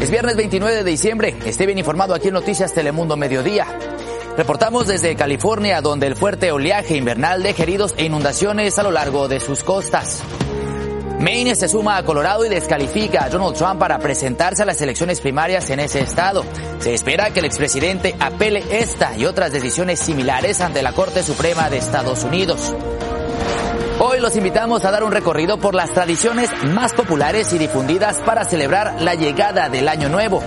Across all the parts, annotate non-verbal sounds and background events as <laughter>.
Es viernes 29 de diciembre. Esté bien informado aquí en Noticias Telemundo Mediodía. Reportamos desde California, donde el fuerte oleaje invernal deja heridos e inundaciones a lo largo de sus costas. Maine se suma a Colorado y descalifica a Donald Trump para presentarse a las elecciones primarias en ese estado. Se espera que el expresidente apele esta y otras decisiones similares ante la Corte Suprema de Estados Unidos. Hoy los invitamos a dar un recorrido por las tradiciones más populares y difundidas para celebrar la llegada del Año Nuevo.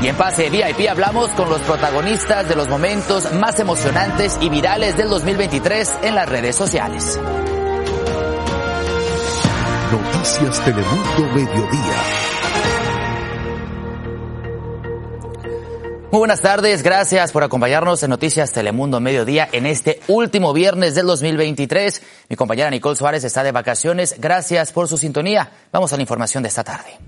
Y en Pase VIP hablamos con los protagonistas de los momentos más emocionantes y virales del 2023 en las redes sociales. Noticias Telemundo Mediodía. Muy buenas tardes, gracias por acompañarnos en Noticias Telemundo Mediodía en este último viernes del 2023. Mi compañera Nicole Suárez está de vacaciones, gracias por su sintonía. Vamos a la información de esta tarde.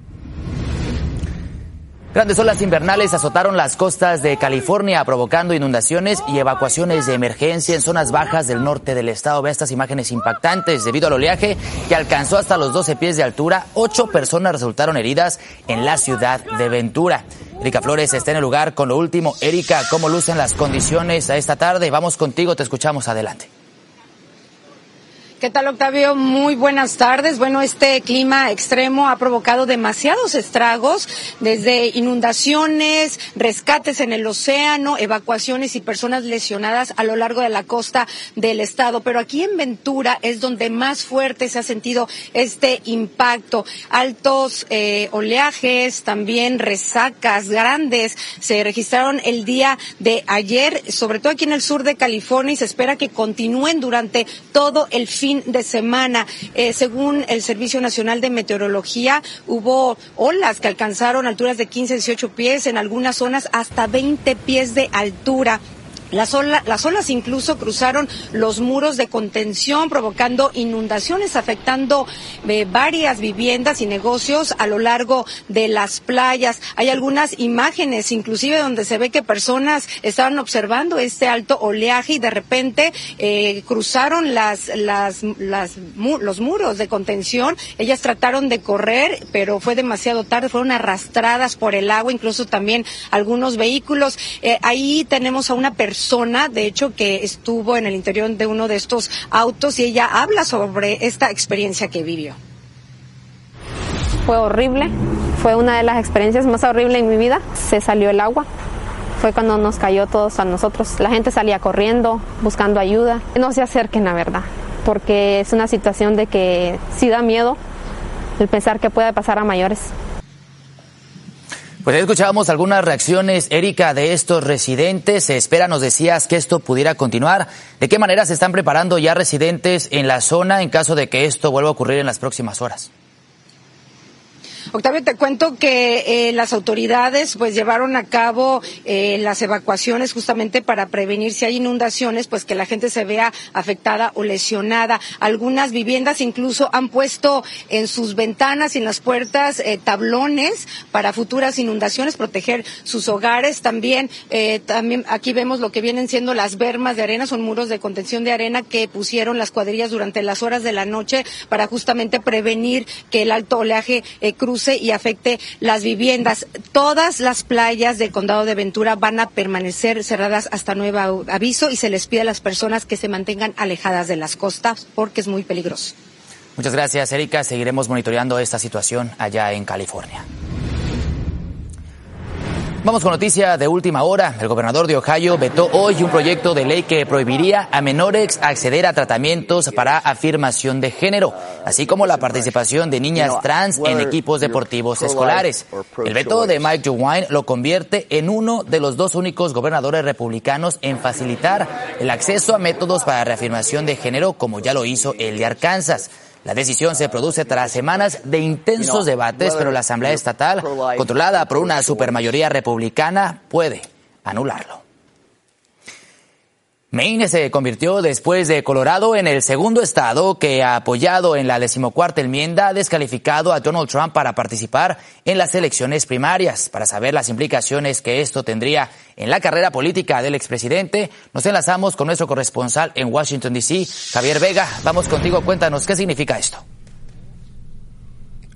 Grandes olas invernales azotaron las costas de California, provocando inundaciones y evacuaciones de emergencia en zonas bajas del norte del estado. Ve estas imágenes impactantes debido al oleaje que alcanzó hasta los 12 pies de altura. Ocho personas resultaron heridas en la ciudad de Ventura. Erika Flores está en el lugar con lo último. Erika, ¿cómo lucen las condiciones a esta tarde? Vamos contigo, te escuchamos adelante. ¿Qué tal, Octavio? Muy buenas tardes. Bueno, este clima extremo ha provocado demasiados estragos, desde inundaciones, rescates en el océano, evacuaciones y personas lesionadas a lo largo de la costa del estado. Pero aquí en Ventura es donde más fuerte se ha sentido este impacto. Altos eh, oleajes, también resacas grandes se registraron el día de ayer, sobre todo aquí en el sur de California, y se espera que continúen durante todo el fin de semana. Eh, según el Servicio Nacional de Meteorología, hubo olas que alcanzaron alturas de 15 18 pies, en algunas zonas hasta 20 pies de altura. Las, las, olas incluso cruzaron los muros de contención, provocando inundaciones, afectando eh, varias viviendas y negocios a lo largo de las playas. Hay algunas imágenes, inclusive, donde se ve que personas estaban observando este alto oleaje y de repente eh, cruzaron las, las, los muros de contención. Ellas trataron de correr, pero fue demasiado tarde, fueron arrastradas por el agua, incluso también algunos vehículos. Eh, ahí tenemos a una persona, de hecho, que estuvo en el interior de uno de estos autos y ella habla sobre esta experiencia que vivió. Fue horrible, fue una de las experiencias más horribles en mi vida. Se salió el agua, fue cuando nos cayó todos a nosotros. La gente salía corriendo, buscando ayuda. No se acerquen, la verdad, porque es una situación de que sí da miedo el pensar que puede pasar a mayores. Pues escuchábamos algunas reacciones, Erika, de estos residentes. Se espera, nos decías, que esto pudiera continuar. ¿De qué manera se están preparando ya residentes en la zona en caso de que esto vuelva a ocurrir en las próximas horas? Octavio, te cuento que eh, las autoridades pues llevaron a cabo eh, las evacuaciones justamente para prevenir si hay inundaciones, pues que la gente se vea afectada o lesionada. Algunas viviendas incluso han puesto en sus ventanas y en las puertas eh, tablones para futuras inundaciones, proteger sus hogares. También, también aquí vemos lo que vienen siendo las bermas de arena, son muros de contención de arena que pusieron las cuadrillas durante las horas de la noche para justamente prevenir que el alto oleaje cruce y afecte las viviendas. Todas las playas del condado de Ventura van a permanecer cerradas hasta nuevo aviso y se les pide a las personas que se mantengan alejadas de las costas porque es muy peligroso. Muchas gracias, Erika. Seguiremos monitoreando esta situación allá en California. Vamos con noticia de última hora. El gobernador de Ohio vetó hoy un proyecto de ley que prohibiría a menores acceder a tratamientos para afirmación de género, así como la participación de niñas trans en equipos deportivos escolares. El veto de Mike DeWine lo convierte en uno de los dos únicos gobernadores republicanos en facilitar el acceso a métodos para reafirmación de género, como ya lo hizo el de Arkansas. La decisión se produce tras semanas de intensos debates, pero la Asamblea Estatal, controlada por una supermayoría republicana, puede anularlo. Maine se convirtió después de Colorado en el segundo estado que apoyado en la decimocuarta enmienda descalificado a Donald Trump para participar en las elecciones primarias. Para saber las implicaciones que esto tendría en la carrera política del expresidente, nos enlazamos con nuestro corresponsal en Washington, D.C., Javier Vega. Vamos contigo, cuéntanos qué significa esto.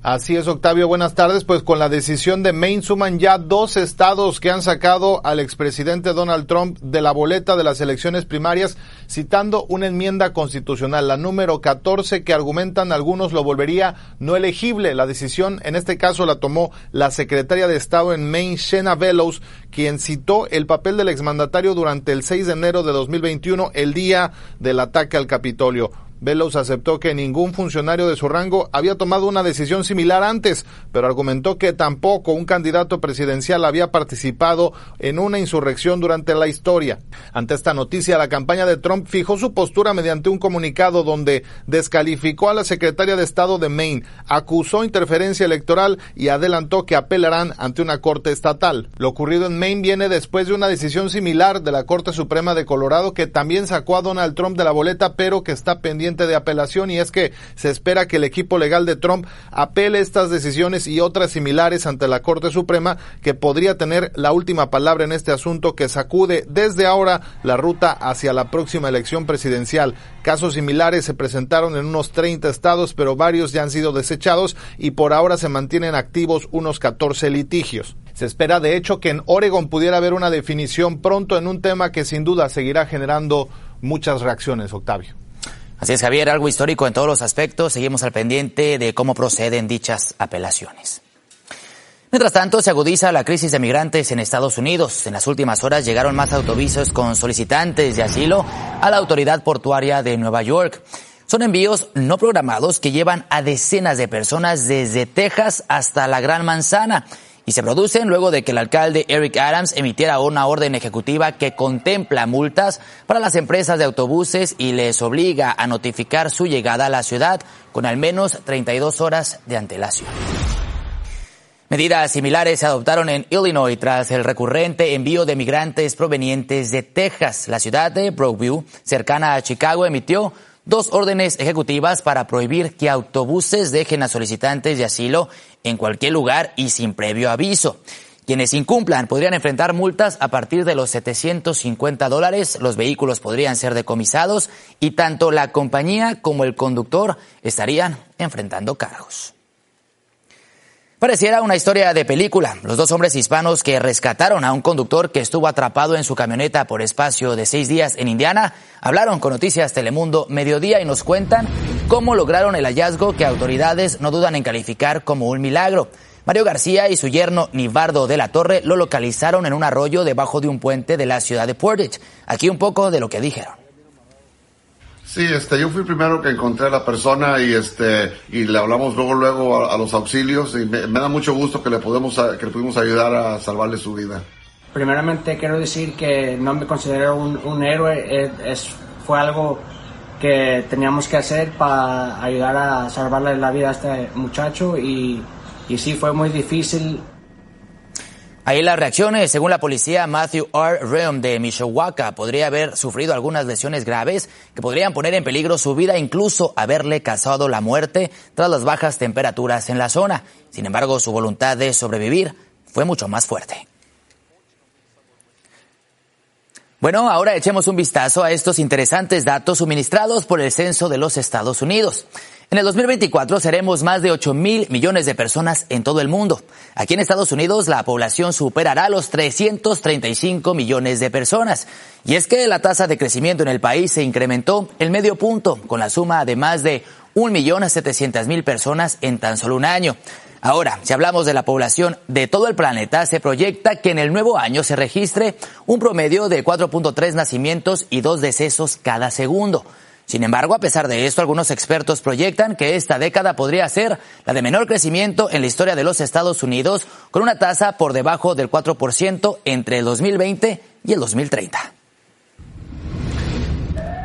Así es, Octavio. Buenas tardes. Pues con la decisión de Maine suman ya dos estados que han sacado al expresidente Donald Trump de la boleta de las elecciones primarias, citando una enmienda constitucional, la número 14, que argumentan algunos lo volvería no elegible. La decisión, en este caso, la tomó la secretaria de Estado en Maine, Shena Bellows, quien citó el papel del exmandatario durante el 6 de enero de 2021, el día del ataque al Capitolio. Velos aceptó que ningún funcionario de su rango había tomado una decisión similar antes, pero argumentó que tampoco un candidato presidencial había participado en una insurrección durante la historia. Ante esta noticia, la campaña de Trump fijó su postura mediante un comunicado donde descalificó a la secretaria de Estado de Maine, acusó interferencia electoral y adelantó que apelarán ante una corte estatal. Lo ocurrido en Maine viene después de una decisión similar de la Corte Suprema de Colorado que también sacó a Donald Trump de la boleta, pero que está pendiente de apelación y es que se espera que el equipo legal de Trump apele estas decisiones y otras similares ante la Corte Suprema que podría tener la última palabra en este asunto que sacude desde ahora la ruta hacia la próxima elección presidencial. Casos similares se presentaron en unos 30 estados, pero varios ya han sido desechados y por ahora se mantienen activos unos 14 litigios. Se espera de hecho que en Oregon pudiera haber una definición pronto en un tema que sin duda seguirá generando muchas reacciones, Octavio. Así es, Javier, algo histórico en todos los aspectos. Seguimos al pendiente de cómo proceden dichas apelaciones. Mientras tanto, se agudiza la crisis de migrantes en Estados Unidos. En las últimas horas llegaron más autobuses con solicitantes de asilo a la autoridad portuaria de Nueva York. Son envíos no programados que llevan a decenas de personas desde Texas hasta la Gran Manzana y se producen luego de que el alcalde Eric Adams emitiera una orden ejecutiva que contempla multas para las empresas de autobuses y les obliga a notificar su llegada a la ciudad con al menos 32 horas de antelación. Medidas similares se adoptaron en Illinois tras el recurrente envío de migrantes provenientes de Texas. La ciudad de Brookview, cercana a Chicago, emitió dos órdenes ejecutivas para prohibir que autobuses dejen a solicitantes de asilo en cualquier lugar y sin previo aviso. Quienes incumplan podrían enfrentar multas a partir de los 750 dólares, los vehículos podrían ser decomisados y tanto la compañía como el conductor estarían enfrentando cargos. Pareciera una historia de película. Los dos hombres hispanos que rescataron a un conductor que estuvo atrapado en su camioneta por espacio de seis días en Indiana hablaron con Noticias Telemundo Mediodía y nos cuentan cómo lograron el hallazgo que autoridades no dudan en calificar como un milagro. Mario García y su yerno Nivardo de la Torre lo localizaron en un arroyo debajo de un puente de la ciudad de Portage. Aquí un poco de lo que dijeron. Sí, este, yo fui primero que encontré a la persona y este, y le hablamos luego, luego a, los auxilios y me, da mucho gusto que le podemos, que pudimos ayudar a salvarle su vida. Primeramente quiero decir que no me considero un, héroe, es, fue algo que teníamos que hacer para ayudar a salvarle la vida a este muchacho y, y sí fue muy difícil Ahí las reacciones, según la policía, Matthew R. Reum de Mishawaka podría haber sufrido algunas lesiones graves que podrían poner en peligro su vida, incluso haberle causado la muerte tras las bajas temperaturas en la zona. Sin embargo, su voluntad de sobrevivir fue mucho más fuerte. Bueno, ahora echemos un vistazo a estos interesantes datos suministrados por el Censo de los Estados Unidos. En el 2024 seremos más de 8 mil millones de personas en todo el mundo. Aquí en Estados Unidos la población superará los 335 millones de personas. Y es que la tasa de crecimiento en el país se incrementó el medio punto con la suma de más de 1.700.000 personas en tan solo un año. Ahora, si hablamos de la población de todo el planeta, se proyecta que en el nuevo año se registre un promedio de 4.3 nacimientos y dos decesos cada segundo. Sin embargo, a pesar de esto, algunos expertos proyectan que esta década podría ser la de menor crecimiento en la historia de los Estados Unidos, con una tasa por debajo del 4% entre el 2020 y el 2030.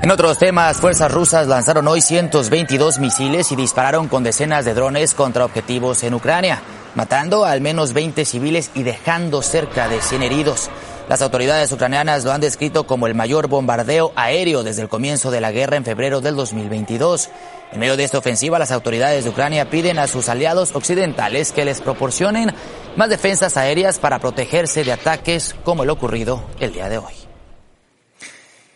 En otros temas, fuerzas rusas lanzaron hoy 122 misiles y dispararon con decenas de drones contra objetivos en Ucrania, matando al menos 20 civiles y dejando cerca de 100 heridos. Las autoridades ucranianas lo han descrito como el mayor bombardeo aéreo desde el comienzo de la guerra en febrero del 2022. En medio de esta ofensiva, las autoridades de Ucrania piden a sus aliados occidentales que les proporcionen más defensas aéreas para protegerse de ataques como el ocurrido el día de hoy.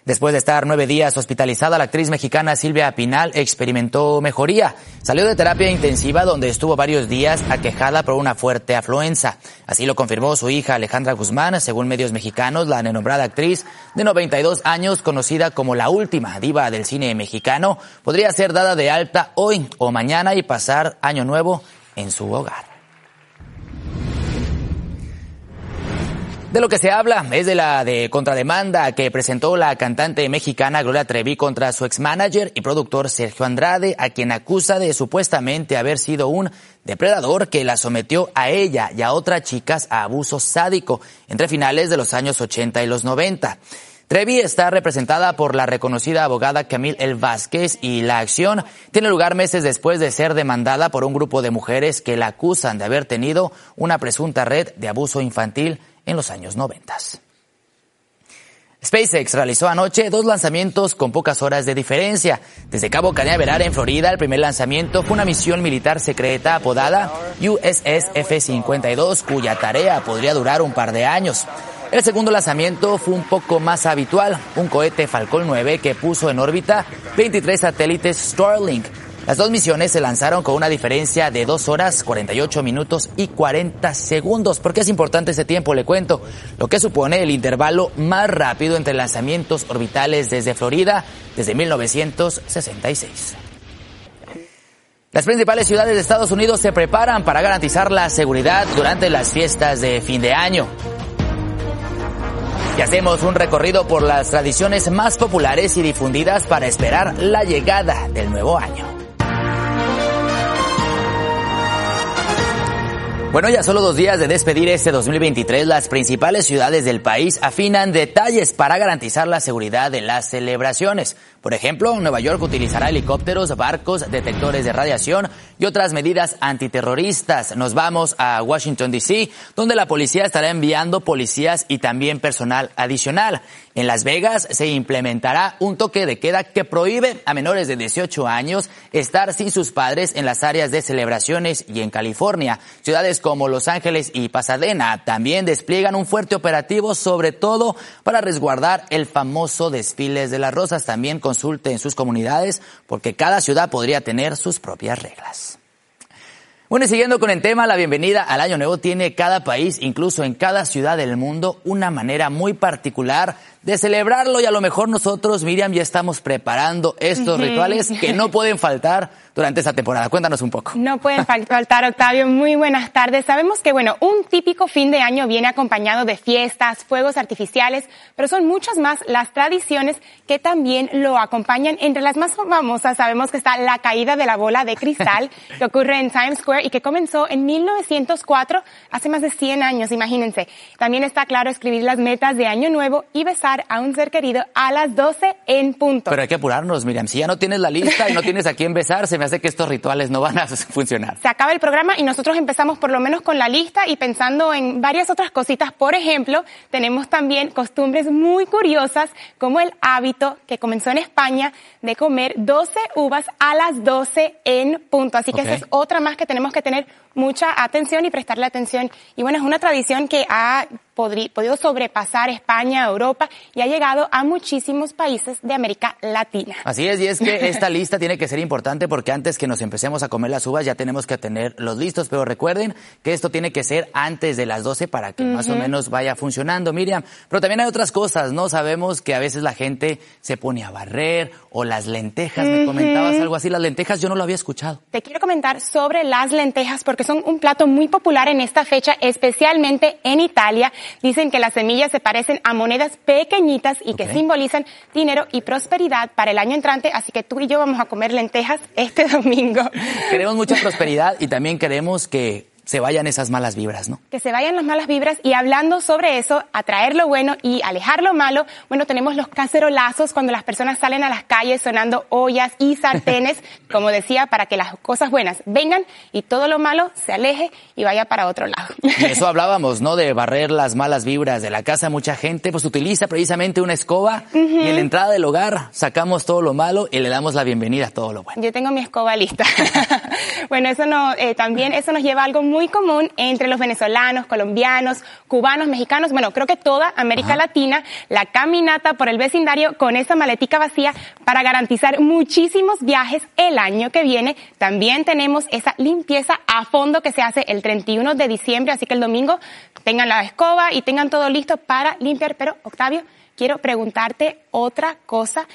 Después de estar nueve días hospitalizada, la actriz mexicana Silvia Pinal experimentó mejoría. Salió de terapia intensiva donde estuvo varios días aquejada por una fuerte afluenza. Así lo confirmó su hija Alejandra Guzmán. Según medios mexicanos, la renombrada actriz de 92 años, conocida como la última diva del cine mexicano, podría ser dada de alta hoy o mañana y pasar año nuevo en su hogar. De lo que se habla es de la de contrademanda que presentó la cantante mexicana Gloria Trevi contra su ex-manager y productor Sergio Andrade, a quien acusa de supuestamente haber sido un depredador que la sometió a ella y a otras chicas a abuso sádico entre finales de los años 80 y los 90. Trevi está representada por la reconocida abogada Camille El Vázquez y la acción tiene lugar meses después de ser demandada por un grupo de mujeres que la acusan de haber tenido una presunta red de abuso infantil en los años 90. SpaceX realizó anoche dos lanzamientos con pocas horas de diferencia. Desde Cabo Cañaveral, en Florida, el primer lanzamiento fue una misión militar secreta apodada USS F-52, cuya tarea podría durar un par de años. El segundo lanzamiento fue un poco más habitual, un cohete Falcon 9 que puso en órbita 23 satélites Starlink, las dos misiones se lanzaron con una diferencia de 2 horas, 48 minutos y 40 segundos. ¿Por qué es importante ese tiempo? Le cuento. Lo que supone el intervalo más rápido entre lanzamientos orbitales desde Florida desde 1966. Las principales ciudades de Estados Unidos se preparan para garantizar la seguridad durante las fiestas de fin de año. Y hacemos un recorrido por las tradiciones más populares y difundidas para esperar la llegada del nuevo año. Bueno, ya solo dos días de despedir este 2023, las principales ciudades del país afinan detalles para garantizar la seguridad de las celebraciones. Por ejemplo, Nueva York utilizará helicópteros, barcos, detectores de radiación y otras medidas antiterroristas. Nos vamos a Washington, D.C., donde la policía estará enviando policías y también personal adicional. En Las Vegas se implementará un toque de queda que prohíbe a menores de 18 años estar sin sus padres en las áreas de celebraciones y en California. Ciudades como Los Ángeles y Pasadena también despliegan un fuerte operativo, sobre todo para resguardar el famoso desfiles de las rosas. También consulte en sus comunidades porque cada ciudad podría tener sus propias reglas. Bueno, y siguiendo con el tema, la bienvenida al Año Nuevo tiene cada país, incluso en cada ciudad del mundo, una manera muy particular de celebrarlo y a lo mejor nosotros, Miriam, ya estamos preparando estos rituales que no pueden faltar durante esta temporada. Cuéntanos un poco. No pueden faltar, Octavio. Muy buenas tardes. Sabemos que, bueno, un típico fin de año viene acompañado de fiestas, fuegos artificiales, pero son muchas más las tradiciones que también lo acompañan. Entre las más famosas sabemos que está la caída de la bola de cristal <laughs> que ocurre en Times Square y que comenzó en 1904, hace más de 100 años, imagínense. También está claro escribir las metas de año nuevo y besar a un ser querido a las 12 en punto. Pero hay que apurarnos, Miriam. Si ya no tienes la lista y no tienes a quién besar, se me hace que estos rituales no van a <laughs> funcionar. Se acaba el programa y nosotros empezamos por lo menos con la lista y pensando en varias otras cositas. Por ejemplo, tenemos también costumbres muy curiosas como el hábito que comenzó en España de comer 12 uvas a las 12 en punto. Así que esa es otra más que tenemos que tener mucha atención y prestarle atención. Y bueno, es una tradición que ha podido sobrepasar España, Europa y ha llegado a muchísimos países de América Latina. Así es, y es que esta lista tiene que ser importante porque antes que nos empecemos a comer las uvas ya tenemos que tenerlos listos, pero recuerden que esto tiene que ser antes de las 12 para que más o menos vaya funcionando, Miriam. Pero también hay otras cosas, ¿no? Sabemos que a veces la gente se pone a barrer o las lentejas, me comentabas algo así, las lentejas yo no lo había escuchado. Te quiero comentar sobre las lentejas porque son un plato muy popular en esta fecha, especialmente en Italia. Dicen que las semillas se parecen a monedas pequeñitas y que simbolizan dinero y prosperidad para el año entrante, así que tú y yo vamos a comer lentejas este <laughs> domingo. Queremos mucha prosperidad y también queremos que se vayan esas malas vibras, ¿no? Que se vayan las malas vibras y hablando sobre eso, atraer lo bueno y alejar lo malo, bueno, tenemos los cacerolazos cuando las personas salen a las calles sonando ollas y sartenes, <laughs> como decía, para que las cosas buenas vengan y todo lo malo se aleje y vaya para otro lado. Y eso <laughs> hablábamos, ¿no? De barrer las malas vibras de la casa. Mucha gente pues utiliza precisamente una escoba y en la entrada del hogar sacamos todo lo malo y le damos la bienvenida a todo lo bueno. Yo tengo mi escoba lista. <laughs> bueno, eso no, eh, también eso nos lleva a algo muy muy común entre los venezolanos, colombianos, cubanos, mexicanos, bueno, creo que toda América Latina, la caminata por el vecindario con esa maletica vacía para garantizar muchísimos viajes el año que viene. También tenemos esa limpieza a fondo que se hace el 31 de diciembre, así que el domingo tengan la escoba y tengan todo listo para limpiar. Pero, Octavio, quiero preguntarte otra cosa.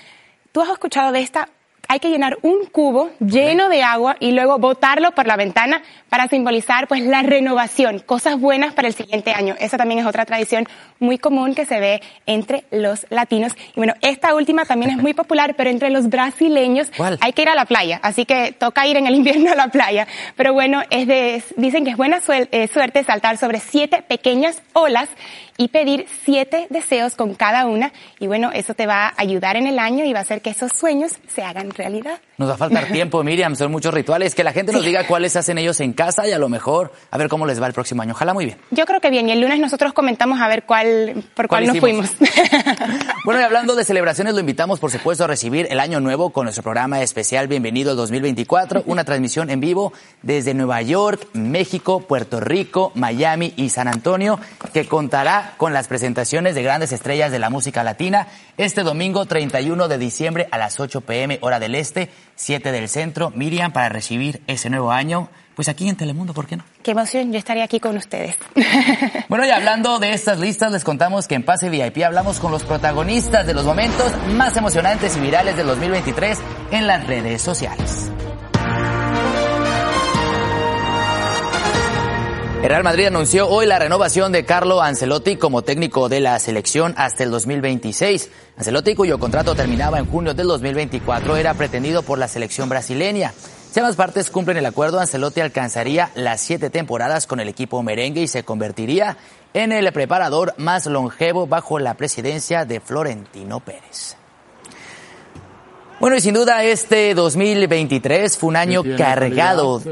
¿Tú has escuchado de esta hay que llenar un cubo lleno de agua y luego botarlo por la ventana para simbolizar pues la renovación, cosas buenas para el siguiente año. Esa también es otra tradición muy común que se ve entre los latinos. Y bueno, esta última también es muy <laughs> popular, pero entre los brasileños hay que ir a la playa, así que toca ir en el <laughs> invierno a la playa. Pero bueno, es de, dicen que es buena eh, suerte saltar sobre siete pequeñas olas y pedir siete deseos con cada una. Y bueno, eso te va a ayudar en el año y va a hacer que esos sueños se hagan realidad. Nos va a faltar <laughs> tiempo, Miriam, son muchos rituales. Que la gente nos diga cuáles hacen ellos en casa y a lo mejor a ver cómo les va el próximo año. Ojalá muy bien. Yo creo que bien, y el lunes nosotros comentamos a ver cuál, por cuál, nos fuimos. <laughs> bueno, y hablando de celebraciones, lo invitamos, por supuesto, a recibir el año nuevo con nuestro programa especial Bienvenido al 2024, una transmisión en vivo desde Nueva York, México, Puerto Rico, Miami y San Antonio, que contará con las presentaciones de grandes estrellas de la música latina este domingo 31 de diciembre a las 8 pm hora del este 7 del centro, Miriam, para recibir ese nuevo año. Pues aquí en Telemundo, ¿por qué no? Qué emoción, yo estaría aquí con ustedes. <laughs> Bueno, y hablando de estas listas, les contamos que en Pase VIP hablamos con los protagonistas de los momentos más emocionantes y virales del 2023 en las redes sociales. El Real Madrid anunció hoy la renovación de Carlo Ancelotti como técnico de la selección hasta el 2026. Ancelotti, cuyo contrato terminaba en junio del 2024, era pretendido por la selección brasileña. Si ambas partes cumplen el acuerdo, Ancelotti alcanzaría las siete temporadas con el equipo merengue y se convertiría en el preparador más longevo bajo la presidencia de Florentino Pérez. Bueno, y sin duda este 2023 fue un año cargado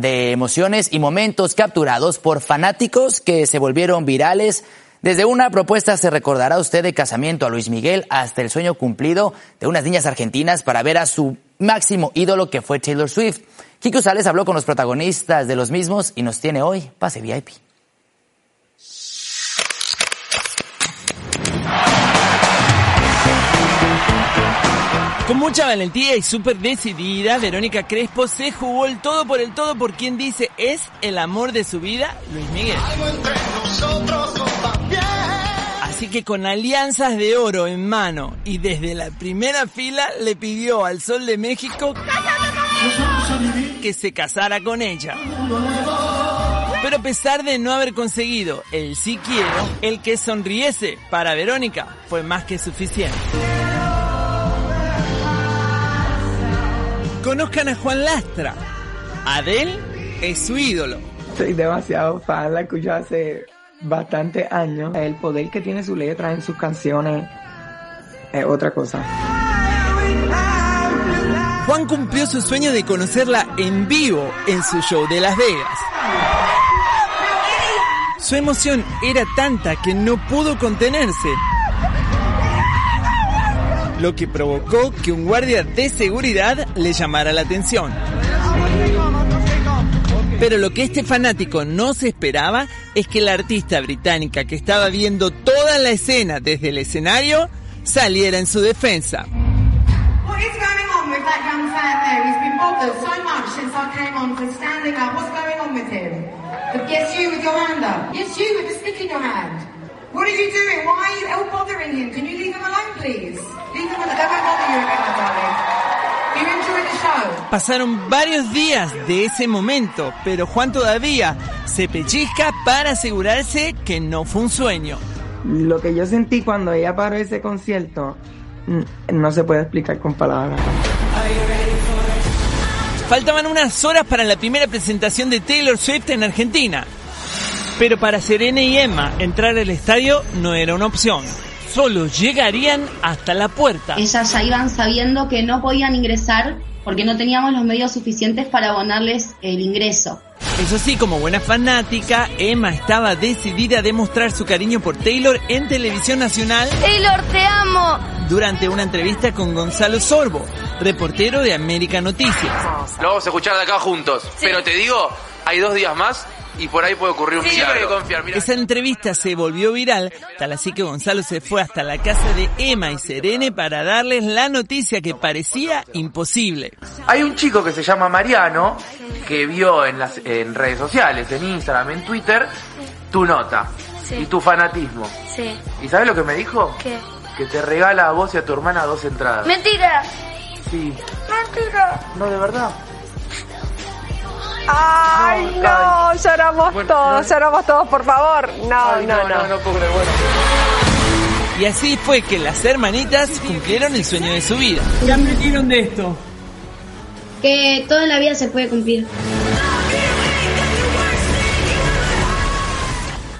de emociones y momentos capturados por fanáticos que se volvieron virales. Desde una propuesta se recordará usted de casamiento a Luis Miguel hasta el sueño cumplido de unas niñas argentinas para ver a su máximo ídolo que fue Taylor Swift. Kiko Sales habló con los protagonistas de los mismos y nos tiene hoy Pase VIP. Con mucha valentía y súper decidida, Verónica Crespo se jugó el todo por el todo por quien dice es el amor de su vida, Luis Miguel. Así que con alianzas de oro en mano y desde la primera fila le pidió al Sol de México que se casara con ella. Pero a pesar de no haber conseguido el sí quiero, el que sonriese para Verónica fue más que suficiente. Conozcan a Juan Lastra. Adel es su ídolo. Soy demasiado fan, la escucho hace bastante años. El poder que tiene su letra en sus canciones es otra cosa. Juan cumplió su sueño de conocerla en vivo en su show de Las Vegas. Su emoción era tanta que no pudo contenerse lo que provocó que un guardia de seguridad le llamara la atención. Pero lo que este fanático no se esperaba es que la artista británica que estaba viendo toda la escena desde el escenario saliera en su defensa. What are you doing? Why are you bothering him? Can you leave him alone, please? Leave him alone. Don't bother you again, darling. You enjoy the show. Pasaron varios días de ese momento, pero Juan todavía se pellizca para asegurarse que no fue un sueño. Lo que yo sentí cuando ella paró ese concierto no se puede explicar con palabras. Faltaban unas horas para la primera presentación de Taylor Swift en Argentina. Pero para Serena y Emma entrar al estadio no era una opción. Solo llegarían hasta la puerta. Ellas ya iban sabiendo que no podían ingresar porque no teníamos los medios suficientes para abonarles el ingreso. Eso sí, como buena fanática, Emma estaba decidida a demostrar su cariño por Taylor en televisión nacional. Taylor, te amo. Durante una entrevista con Gonzalo Sorbo, reportero de América Noticias. Lo vamos a escuchar de acá juntos. Pero te digo, hay dos días más y por ahí puede ocurrir un milagro. confiar. Esa entrevista se volvió viral, tal así que Gonzalo se fue hasta la casa de Emma y Serene para darles la noticia que parecía imposible. Hay un chico que se llama Mariano que vio en las en redes sociales, en Instagram, en Twitter, tu nota y tu fanatismo. Sí. ¿Y sabes lo que me dijo? ¿Qué? Que te regala a vos y a tu hermana dos entradas. ¡Mentira! Sí. ¡Mentira! No, de verdad. Ay, no, lloramos todos, lloramos todos, por favor. No, no, no. Y así fue que las hermanitas cumplieron el sueño de su vida. ¿Qué aprendieron de esto? Que todo en la vida se puede cumplir.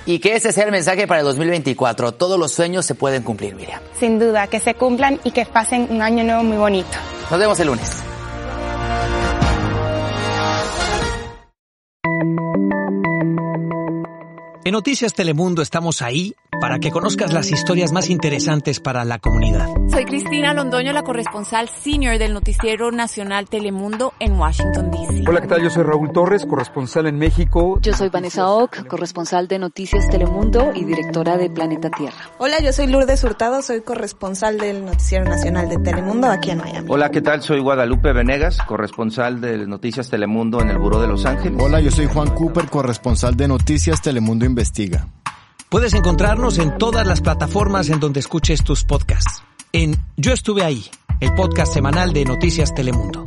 Y que ese sea el mensaje para el 2024. Todos los sueños se pueden cumplir, Miriam. Sin duda, que se cumplan y que pasen un año nuevo muy bonito. Nos vemos el lunes. En Noticias Telemundo estamos ahí para que conozcas las historias más interesantes para la comunidad. Soy Cristina Londoño, la corresponsal senior del Noticiero Nacional Telemundo en Washington, D.C. Hola, ¿qué tal? Yo soy Raúl Torres, corresponsal en México. Yo soy Vanessa Ock, corresponsal de Noticias Telemundo y directora de Planeta Tierra. Hola, yo soy Lourdes Hurtado, soy corresponsal del Noticiero Nacional de Telemundo aquí en Miami. Hola, ¿qué tal? Soy Guadalupe Venegas, corresponsal de Noticias Telemundo en el Buró de Los Ángeles. Hola, yo soy Juan Cooper, corresponsal de Noticias Telemundo Investiga. Puedes encontrarnos en todas las plataformas en donde escuches tus podcasts. En Yo estuve ahí, el podcast semanal de Noticias Telemundo.